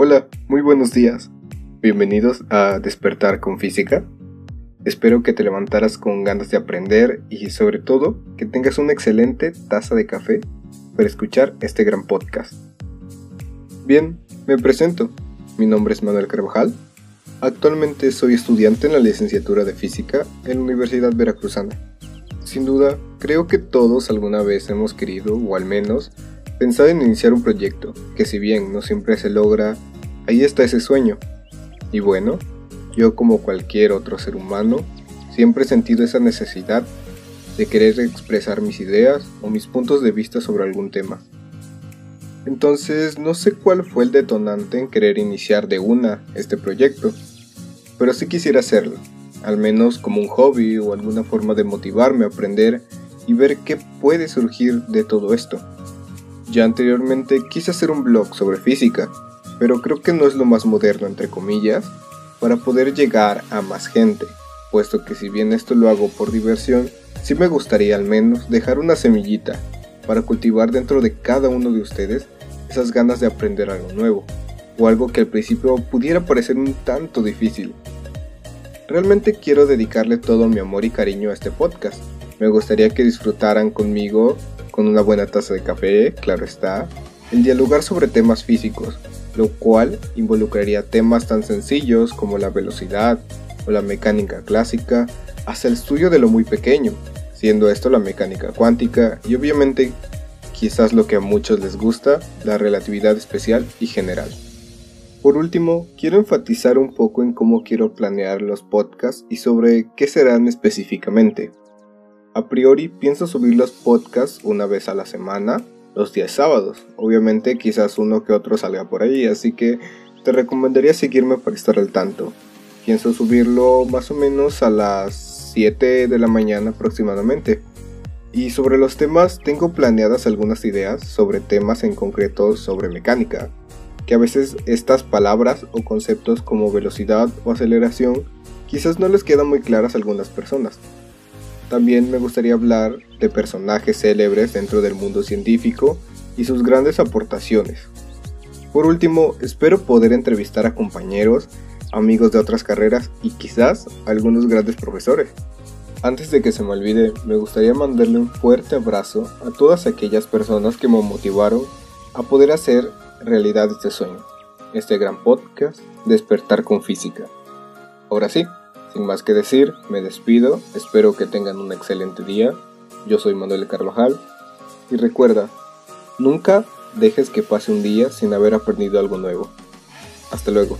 Hola, muy buenos días. Bienvenidos a Despertar con Física. Espero que te levantaras con ganas de aprender y sobre todo que tengas una excelente taza de café para escuchar este gran podcast. Bien, me presento. Mi nombre es Manuel Carvajal. Actualmente soy estudiante en la licenciatura de Física en la Universidad Veracruzana. Sin duda, creo que todos alguna vez hemos querido, o al menos, pensar en iniciar un proyecto, que si bien no siempre se logra, ahí está ese sueño. Y bueno, yo como cualquier otro ser humano, siempre he sentido esa necesidad de querer expresar mis ideas o mis puntos de vista sobre algún tema. Entonces no sé cuál fue el detonante en querer iniciar de una este proyecto, pero sí quisiera hacerlo, al menos como un hobby o alguna forma de motivarme a aprender y ver qué puede surgir de todo esto. Ya anteriormente quise hacer un blog sobre física, pero creo que no es lo más moderno entre comillas para poder llegar a más gente, puesto que si bien esto lo hago por diversión, sí me gustaría al menos dejar una semillita para cultivar dentro de cada uno de ustedes esas ganas de aprender algo nuevo, o algo que al principio pudiera parecer un tanto difícil. Realmente quiero dedicarle todo mi amor y cariño a este podcast. Me gustaría que disfrutaran conmigo con una buena taza de café, claro está, el dialogar sobre temas físicos, lo cual involucraría temas tan sencillos como la velocidad o la mecánica clásica, hasta el estudio de lo muy pequeño, siendo esto la mecánica cuántica y obviamente quizás lo que a muchos les gusta, la relatividad especial y general. Por último, quiero enfatizar un poco en cómo quiero planear los podcasts y sobre qué serán específicamente. A priori pienso subir los podcasts una vez a la semana, los días sábados. Obviamente quizás uno que otro salga por ahí, así que te recomendaría seguirme para estar al tanto. Pienso subirlo más o menos a las 7 de la mañana aproximadamente. Y sobre los temas tengo planeadas algunas ideas sobre temas en concreto sobre mecánica, que a veces estas palabras o conceptos como velocidad o aceleración quizás no les quedan muy claras a algunas personas. También me gustaría hablar de personajes célebres dentro del mundo científico y sus grandes aportaciones. Por último, espero poder entrevistar a compañeros, amigos de otras carreras y quizás algunos grandes profesores. Antes de que se me olvide, me gustaría mandarle un fuerte abrazo a todas aquellas personas que me motivaron a poder hacer realidad este sueño, este gran podcast, Despertar con Física. Ahora sí, sin más que decir, me despido, espero que tengan un excelente día. Yo soy Manuel Carvajal y recuerda, nunca dejes que pase un día sin haber aprendido algo nuevo. Hasta luego.